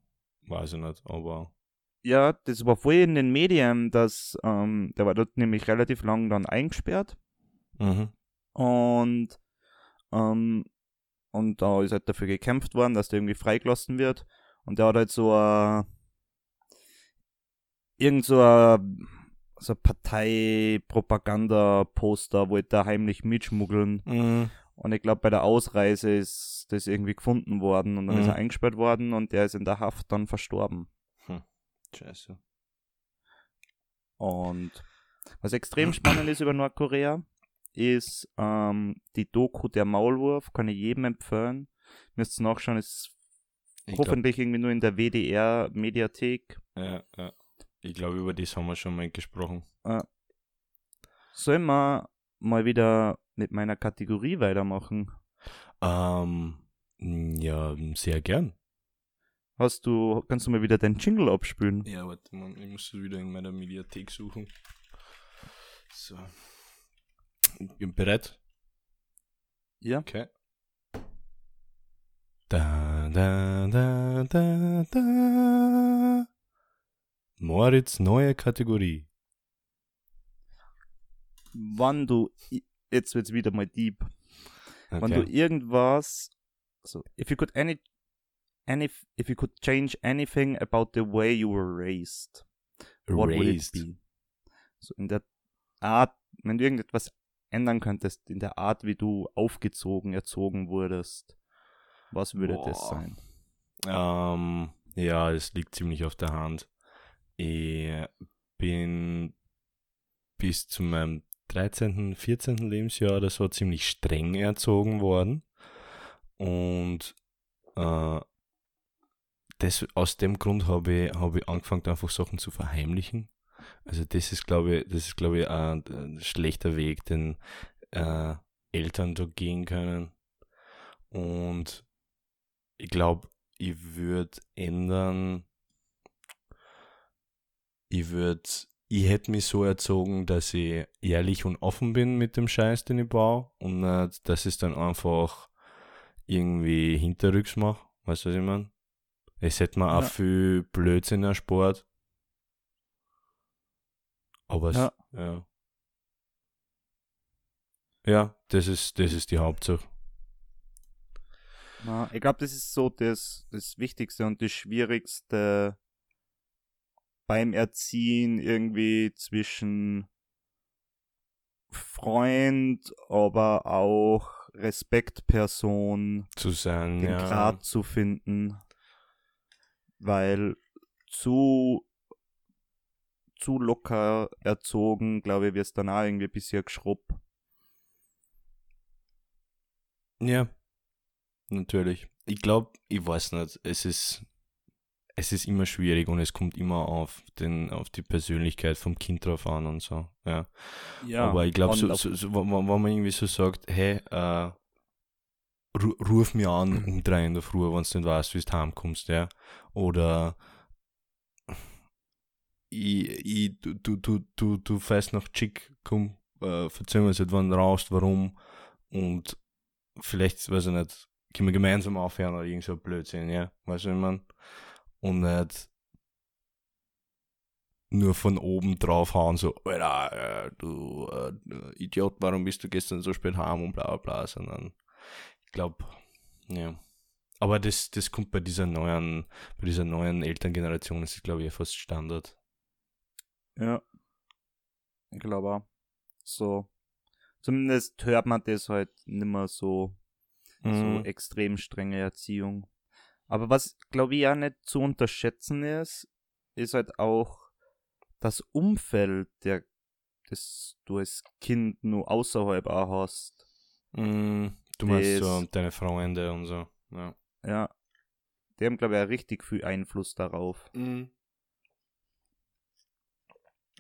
weiß ich nicht, aber. Ja, das war vorher in den Medien, dass ähm, der war dort nämlich relativ lang dann eingesperrt Mhm. und ähm, und da ist halt dafür gekämpft worden, dass der irgendwie freigelassen wird und der hat halt so ein irgend so ein so Partei-Propaganda-Poster wollte er heimlich mitschmuggeln Mhm. und ich glaube bei der Ausreise ist das irgendwie gefunden worden und dann ist Mhm. er eingesperrt worden und der ist in der Haft dann verstorben. Scheiße. Und was extrem spannend ist über Nordkorea, ist ähm, die Doku Der Maulwurf, kann ich jedem empfehlen. Müsst ihr nachschauen, ist Ich glaub, hoffentlich irgendwie nur in der WDR-Mediathek. ja, ja. Ich glaube, über das haben wir schon mal gesprochen. Sollen wir mal wieder mit meiner Kategorie weitermachen? Ähm, ja, sehr gern. Hast du, kannst du mal wieder deinen Jingle abspülen? Ja, warte mal, ich muss es wieder in meiner Mediathek suchen. So. Bin bereit. Ja. Okay. Da, da, da, da, da. Moritz neue Kategorie. Wann du, jetzt wird's wieder mal deep, wenn du Okay. irgendwas, so, if you could any, any, if you could change anything about the way you were raised, what would it Raised. be? So in der Art, wenn du irgendetwas ändern könntest, in der Art, wie du aufgezogen, erzogen wurdest, was würde das Boah. sein? Ähm, ja, es liegt ziemlich auf der Hand. Ich bin bis zu meinem 13., 14. Lebensjahr oder so ziemlich streng erzogen worden. Und äh, das, aus dem Grund habe ich, habe ich angefangen, einfach Sachen zu verheimlichen. Also das ist, glaube ich, das ist, glaube ich, ein, schlechter Weg, den äh, Eltern da gehen können. Und ich glaube, ich würde ändern, ich würde, ich hätte mich so erzogen, dass ich ehrlich und offen bin mit dem Scheiß, den ich baue und nicht, dass ich es dann einfach irgendwie hinterrücks mache. Weißt du, was ich meine? Es hätte mir auch Ja. viel Blödsinn erspart. Aber es, Ja. ja. Ja, das ist, das ist die Hauptsache. Na, ich glaube, das ist so das, das Wichtigste und das Schwierigste beim Erziehen irgendwie zwischen Freund, aber auch Respektperson, Zu sein, den ja. Grad zu finden, weil zu zu locker erzogen, glaube ich, wirst dann auch irgendwie ein bisschen geschrubbt. Ja, natürlich. Ich glaube, ich weiß nicht, es ist, es ist immer schwierig und es kommt immer auf den, auf die Persönlichkeit vom Kind drauf an und so, ja. Aber ich glaube, so, so, so, wenn, man irgendwie so sagt, hey, äh, ru ruf mir an um drei in der Früh, wenn du nicht weißt, wie du heimkommst, ja. Oder ich, ich, du, du, du, du, du fährst nach Chick, komm, äh, verzeih mir seit wann du rauchst, warum und vielleicht, weiß ich nicht, können wir gemeinsam aufhören oder irgend so Blödsinn, ja, weißt du, ich mein? Und nicht nur von oben draufhauen, so, Alter, äh, du äh, Idiot, warum bist du gestern so spät heim und bla bla bla, sondern ich glaube, ja. Aber das, das kommt bei dieser neuen, bei dieser neuen Elterngeneration, das ist, glaube ich, fast Standard. Ja. Ich glaube auch. So. Zumindest hört man das halt nimmer so, so Mhm. extrem strenge Erziehung. Aber was, glaube ich, auch nicht zu unterschätzen ist, ist halt auch das Umfeld, der, das du als Kind nur außerhalb auch hast. Mm, du meinst so deine Freunde und so. Ja. Ja. Die haben, glaube ich, auch richtig viel Einfluss darauf.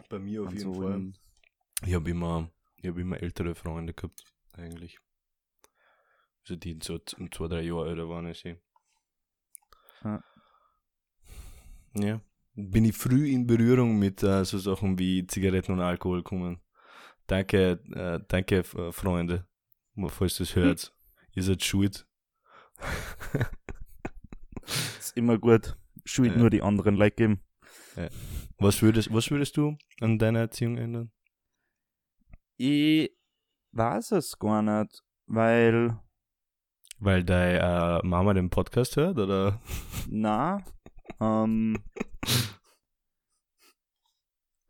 Bei mir auf jeden Fall. in- Ich habe immer, ich habe immer ältere Freunde gehabt, eigentlich. Also die so um zwei, drei Jahre älter waren als ich. Ja. Ja. Bin ich früh in Berührung mit äh, so Sachen wie Zigaretten und Alkohol gekommen. Danke, äh, danke, äh, Freunde, falls du es hört. Ihr seid schuld. Ist immer gut. Schuld Ja. nur die anderen Like geben. Was, würdest, was würdest du an deiner Erziehung ändern? Ich weiß es gar nicht, weil, Weil deine äh, Mama den Podcast hört, oder? na, ähm,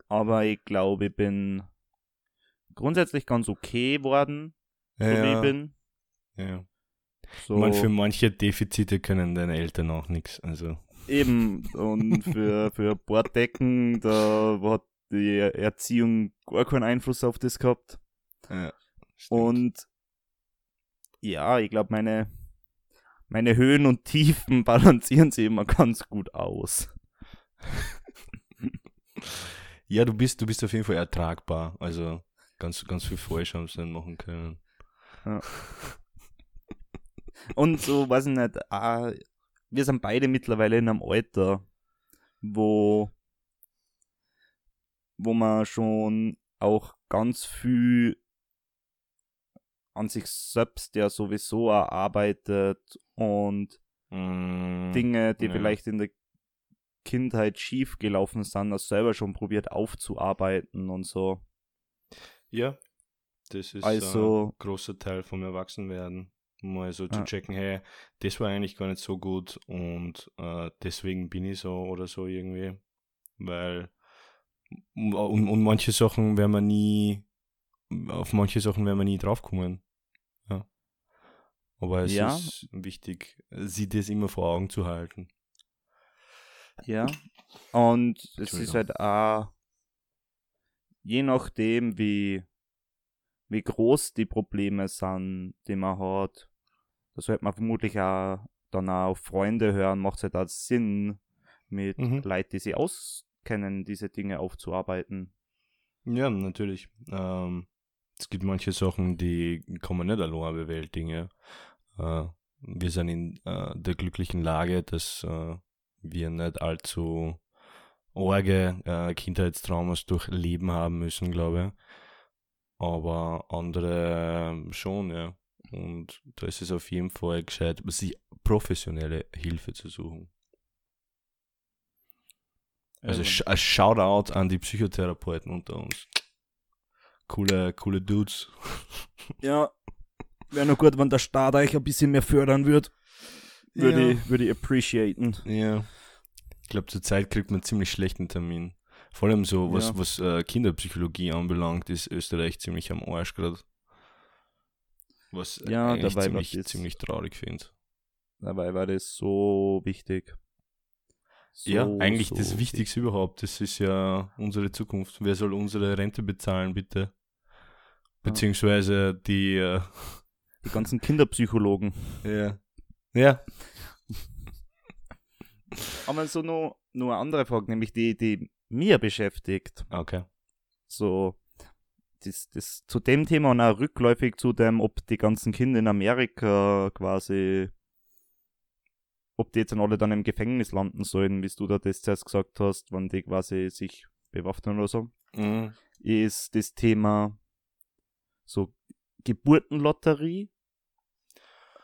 aber ich glaube, ich bin grundsätzlich ganz okay worden, so wie ich bin. ja. So, Ich meine, für manche Defizite können deine Eltern auch nichts. Also, eben, und für, für Borddecken, da hat die Erziehung gar keinen Einfluss auf das gehabt. ja. Und ja, ich glaube, meine, meine Höhen und Tiefen balancieren sie immer ganz gut aus. ja, du bist, du bist auf jeden Fall ertragbar. Also ganz, ganz viel falsch haben sie dann machen können. Und so, weiß ich nicht, wir sind beide mittlerweile in einem Alter, wo, wo man schon auch ganz viel an sich selbst ja sowieso erarbeitet und Mm, Dinge, die ja. vielleicht in der Kindheit schief gelaufen sind, das selber schon probiert aufzuarbeiten und so. Ja, das ist Also- ein großer Teil vom Erwachsenwerden. Mal so zu Ja. checken, hey, das war eigentlich gar nicht so gut und äh, deswegen bin ich so oder so irgendwie. Weil und, und manche Sachen werden wir nie, auf manche Sachen werden wir nie draufkommen. Ja. Aber es Ja. ist wichtig, sie das immer vor Augen zu halten. Ja. Und es ist halt auch, je nachdem, wie, wie groß die Probleme sind, die man hat, da sollte man vermutlich auch dann auch auf Freunde hören, macht es halt auch Sinn, mit Mhm. Leuten, die sich auskennen kennen, diese Dinge aufzuarbeiten. Ja, natürlich. Ähm, es gibt manche Sachen, die man nicht allein bewältigen. Äh, wir sind in äh, der glücklichen Lage, dass äh, wir nicht allzu arge äh, Kindheitstraumas durchleben haben müssen, glaube ich. Aber andere schon, ja. Und da ist es auf jeden Fall gescheit, sich professionelle Hilfe zu suchen. Also Ähm, ein Shoutout an die Psychotherapeuten unter uns. Coole, coole Dudes. ja, wäre noch gut, wenn der Staat euch ein bisschen mehr fördern würde. Würde Ja. ich, würde ich appreciaten. Ja. Ich glaube, zurzeit kriegt man ziemlich schlechten Termin. Vor allem so, was, Ja. was äh, Kinderpsychologie anbelangt, ist Österreich ziemlich am Arsch gerade. Was Ja, eigentlich dabei war ziemlich, das- ziemlich traurig finde. Dabei war das so wichtig. So, Ja, eigentlich so das Wichtigste überhaupt. Das ist ja unsere Zukunft. Wer soll unsere Rente bezahlen, bitte? Beziehungsweise die, äh, Die ganzen Kinderpsychologen. ja. Ja. Aber so nur, nur eine andere Frage, nämlich die, die mir beschäftigt. Okay. So, das, das zu dem Thema und auch rückläufig zu dem, ob die ganzen Kinder in Amerika quasi, ob die jetzt dann alle dann im Gefängnis landen sollen, wie du da das zuerst gesagt hast, wenn die quasi sich bewaffnen oder so, Mhm. ist das Thema so Geburtenlotterie.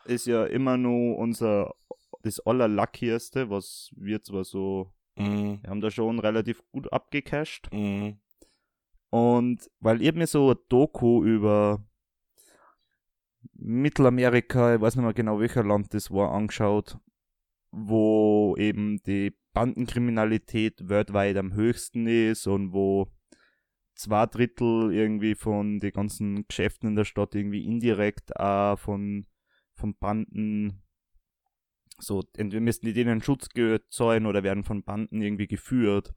Ist ja immer nur unser, das allerluckieste, was wir zwar so, Mhm. wir haben da schon relativ gut abgecasht. Mhm. Und weil ich mir so ein Doku über Mittelamerika, ich weiß nicht mehr genau welcher Land das war, angeschaut, wo eben die Bandenkriminalität weltweit am höchsten ist und wo zwei Drittel irgendwie von den ganzen Geschäften in der Stadt irgendwie indirekt auch von, von Banden so, entweder müssen die denen Schutzgeld zahlen oder werden von Banden irgendwie geführt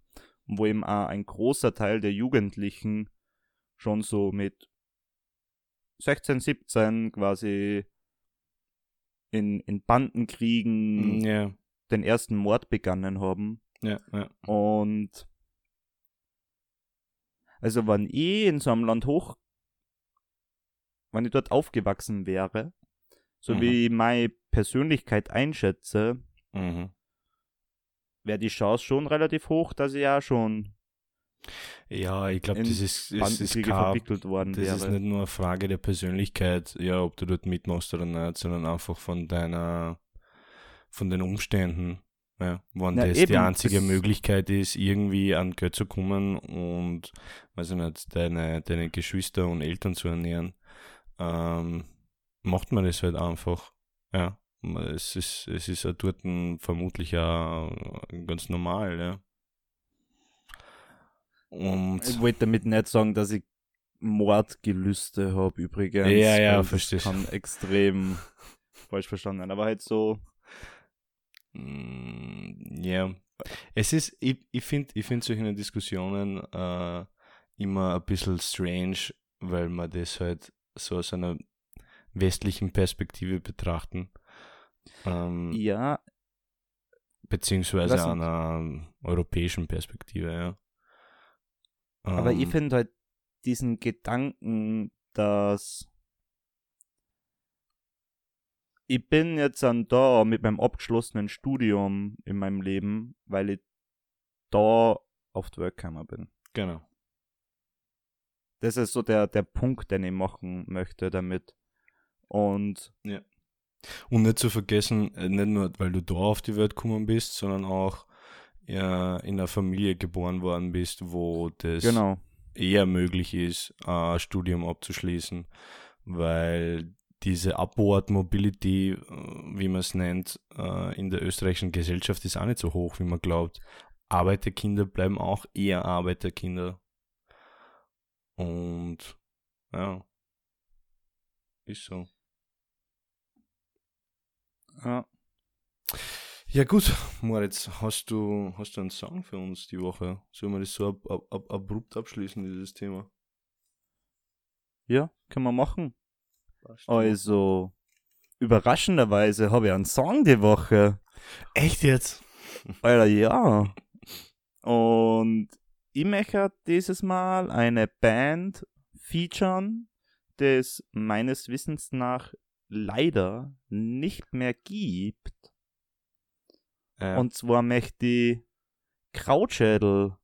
wo eben auch ein großer Teil der Jugendlichen schon so mit 16, 17 quasi in, in Bandenkriegen Ja. den ersten Mord begangen haben. Ja, ja. Und also wenn ich in so einem Land hoch, wenn ich dort aufgewachsen wäre, so Mhm. wie ich meine Persönlichkeit einschätze, Mhm. Wäre die Chance schon relativ hoch, dass ich auch schon Ja, ich glaube, das ist, das ist kein, verwickelt worden das wäre. ist nicht nur eine Frage der Persönlichkeit, ja, ob du dort mitmachst oder nicht, sondern einfach von deiner, von den Umständen. Ja, wenn Ja, das eben, die einzige das- Möglichkeit ist, irgendwie an Geld zu kommen und, weiß ich nicht, deine, deine Geschwister und Eltern zu ernähren, ähm, macht man das halt einfach. Ja, es ist, es ist ja dort vermutlich auch ganz normal, ja. Und Ich wollte damit nicht sagen, dass ich Mordgelüste habe übrigens. Ja, ja, verstehst. kann extrem falsch verstanden werden. Aber halt so, Mm, Ja, es ist, ich, ich finde ich find solche Diskussionen äh, immer ein bisschen strange, weil man das halt so aus einer westlichen Perspektive betrachten. Ähm, ja, beziehungsweise einer europäischen Perspektive, ja. aber ich Ähm, finde halt diesen Gedanken, dass ich bin jetzt dann da mit meinem abgeschlossenen Studium in meinem Leben, weil ich da auf die Work gekommen bin. Genau. Das ist so der, der Punkt, den ich machen möchte damit. Und Und nicht zu vergessen, äh, nicht nur, weil du da auf die Welt gekommen bist, sondern auch ja, in einer Familie geboren worden bist, wo das genau. eher möglich ist, ein Studium abzuschließen, weil diese Upward Mobility, äh, wie man es nennt, äh, in der österreichischen Gesellschaft ist auch nicht so hoch, wie man glaubt. Arbeiterkinder bleiben auch eher Arbeiterkinder. Und ja, ist so. Ja. Ja gut, Moritz, hast du, hast du einen Song für uns die Woche? Sollen wir das so ab, ab, ab, abrupt abschließen, dieses Thema? Ja, können wir machen. Also, überraschenderweise habe ich einen Song die Woche. Echt jetzt? Alter, ja. Und ich möchte dieses Mal eine Band featuren, das meines Wissens nach leider nicht mehr gibt. Ja. Und zwar möchte ich Krautschädel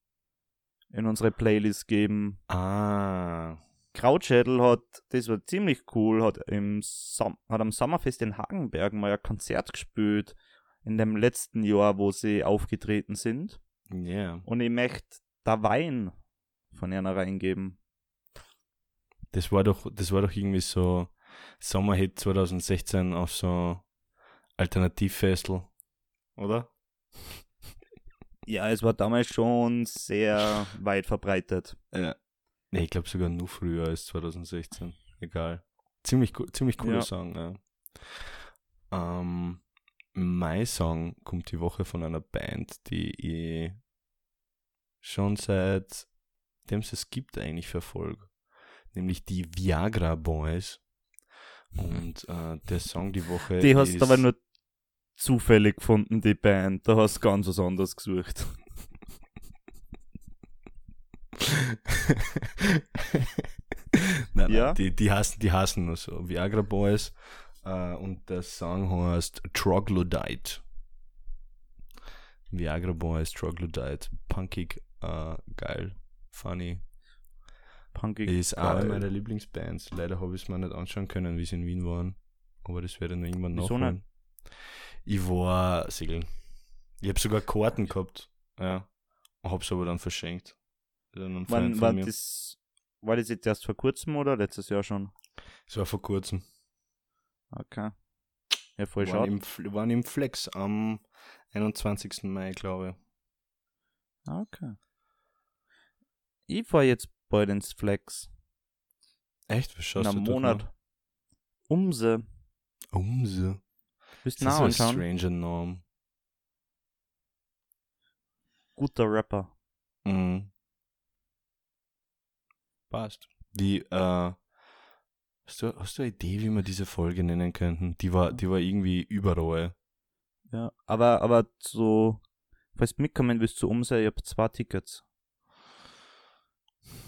in unsere Playlist geben. ah, Krautschädel hat, das war ziemlich cool, hat, im Som hat am Sommerfest in Hagenberg mal ein Konzert gespielt in dem letzten Jahr, wo sie aufgetreten sind. ja. Und ich möchte da Wein von ihnen reingeben. Das war doch, das war doch irgendwie so Sommerhit 2016 auf so Alternativfestel, oder? Ja, es war damals schon sehr weit verbreitet. Ja. Nee, ich glaube sogar nur früher als 2016. Egal. Ziemlich, ziemlich cooler Ja. Song, ja. Ähm, mein Song kommt die Woche von einer Band, die ich schon seit dem es es gibt eigentlich verfolge. Nämlich die Viagra Boys. Und äh, der Song die Woche Die hast du aber nur zufällig gefunden, die Band. Da hast du ganz was anderes gesucht. nein, Ja? nein, die, die, hassen, die hassen nur so. Viagra Boys. Äh, und der Song heißt Troglodyte. Viagra Boys, Troglodyte. Punkig, äh, geil, funny. Punkig. Ist eine geil. meiner Lieblingsbands. Leider habe ich es mir nicht anschauen können, wie sie in Wien waren. Aber das werde ich noch irgendwann Wieso nachholen. Ich war segeln. Ich habe sogar Karten gehabt. Ja. Hab's aber dann verschenkt. Dann Wann war das, war das jetzt erst vor kurzem oder letztes Jahr schon? Das war vor kurzem. Okay. Ja, voll waren schade. im, Fl- waren im Flex am 21. Mai, glaube Okay. Ich fahr jetzt bald ins Flex. Echt? Was In schaust einem du dort Monat. Umse. Umse. Bist nah ist so stranger Name. Guter Rapper. Mhm. Passt. Wie, äh, hast du, hast du eine Idee, wie wir diese Folge nennen könnten? Die war, die war irgendwie überall. Ja. Aber, aber so, falls du mitkommen willst zu Umse, ich hab zwei Tickets.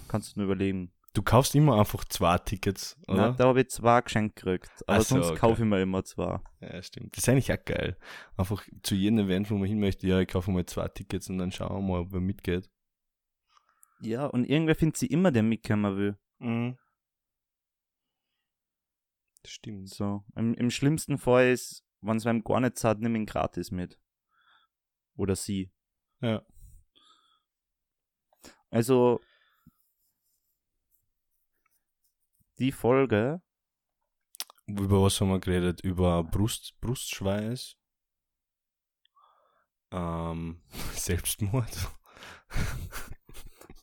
Kannst du nur überlegen. Du kaufst immer einfach zwei Tickets, oder? Na, da habe ich zwei geschenkt gekriegt. Aber so, sonst okay. kaufe ich mir immer zwei. Ja, stimmt. Das ist eigentlich auch geil. Einfach zu jedem Event, wo man hin möchte, ja, ich kaufe mal zwei Tickets und dann schauen wir mal, ob wer mitgeht. Ja, und irgendwer findet sie immer, der mitkommen will. Mhm. Das stimmt. So. Im, Im schlimmsten Fall ist, wenn es einem gar nicht zahlt, nimm ihn gratis mit. Oder sie. Ja. Also, die Folge, Über was haben wir geredet? Über Brust, Brustschweiß, ähm, Selbstmord,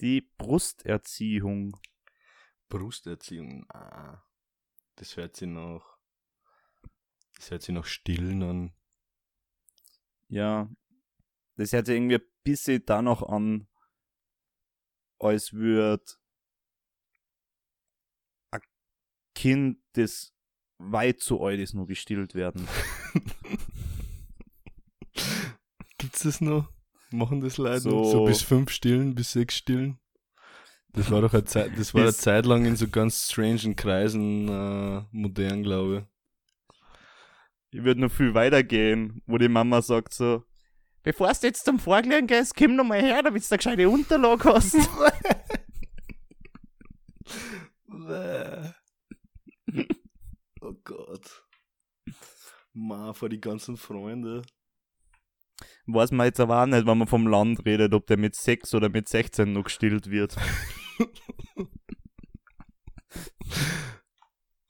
die Brusterziehung. Brusterziehung. Ah, das hört sich noch, das hört sich noch stillen an. Ja, das hört sich irgendwie ein bisschen danach an, als würde ein Kind, das weit zu alt ist, nur gestillt werden. Gibt's das noch? Machen das Leute So. So bis fünf Stillen, bis sechs Stillen? Das war doch eine Zeit, das war eine Zeit lang in so ganz strangen Kreisen äh, modern, glaube Ich würde noch viel weitergehen, wo die Mama sagt so, bevor du jetzt zum Vorklären gehst, komm noch mal her, damit du eine gescheite Unterlage hast. oh Gott. Ma, vor die ganzen Freunde. Weiß man jetzt aber auch nicht, wenn man vom Land redet, ob der mit 6 oder mit 16 noch gestillt wird.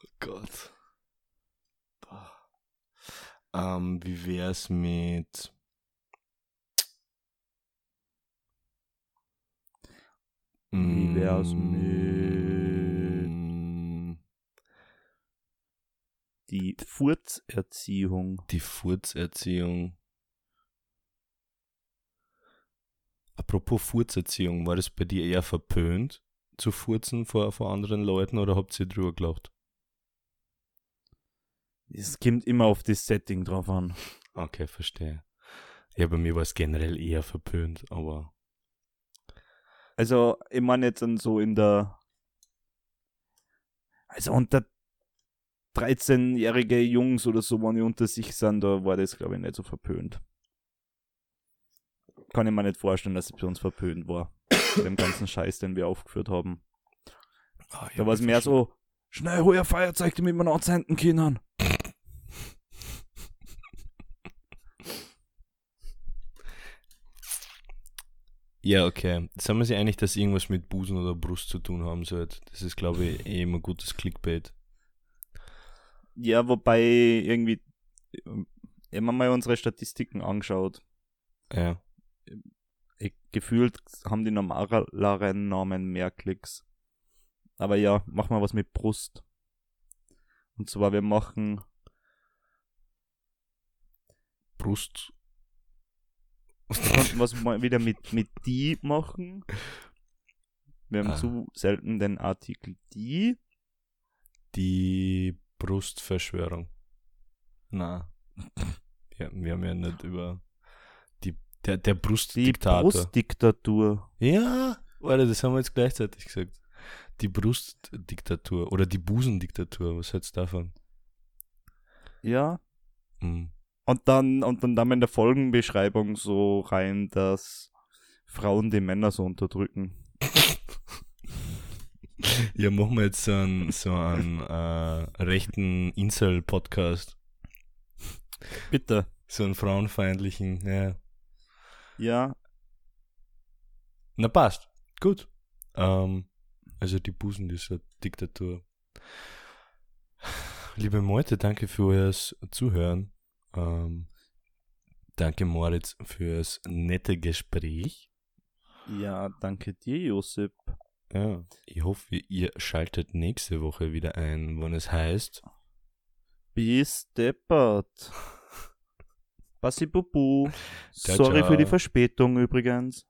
Oh Gott. Ähm, wie wär's mit. Wie wär's Mm, Die Furzerziehung. Die Furzerziehung. Apropos Furzerziehung, war das bei dir eher verpönt, zu furzen vor, vor anderen Leuten oder habt ihr drüber gelacht? Es kommt immer auf das Setting drauf an. Okay, verstehe. Ja, bei mir war es generell eher verpönt, aber Also, ich meine jetzt dann so in der. Also unter 13-jährige Jungs oder so, wenn die unter sich sind, da war das, glaube ich, nicht so verpönt. Kann ich mir nicht vorstellen, dass es bei uns verpönt war. Mit dem ganzen Scheiß, den wir aufgeführt haben. Ich Da war es mehr so, schnell hol ein Feuerzeug, damit wir anzünden können. Ja, okay. Sind wir sich einig, dass irgendwas mit Busen oder Brust zu tun haben sollte? Das ist, glaube ich, eh immer gutes Clickbait. Ja, wobei irgendwie, habe mir mal unsere Statistiken angeschaut. Ja. Ich, gefühlt haben die normaleren Namen mehr Klicks. Aber ja, machen wir was mit Brust. Und zwar, wir machen Brust. was mal wieder mit, mit die machen. Wir haben Ah. zu selten den Artikel die. Die Brustverschwörung. Na. Ja, wir haben ja nicht über die, der, der Die Brustdiktator. Brustdiktatur. Ja, warte, das haben wir jetzt gleichzeitig gesagt. Die Brustdiktatur oder die Busendiktatur, was hältst du davon? Ja. Hm. Und dann, und dann, dann in der Folgenbeschreibung so rein, dass Frauen die Männer so unterdrücken. Ja, machen wir jetzt so einen, so einen äh, rechten Incel-Podcast. Bitte. So einen frauenfeindlichen, ja. Ja. Na passt. Gut. Ähm, also die Busen dieser Diktatur. Liebe Meute, danke für euer Zuhören. Ähm, danke Moritz fürs nette Gespräch. Ja, danke dir, Josip. Ja, ich hoffe, ihr schaltet nächste Woche wieder ein, wenn es heißt. Bis deppert. Bassi Bubu. Sorry ciao. für die Verspätung übrigens.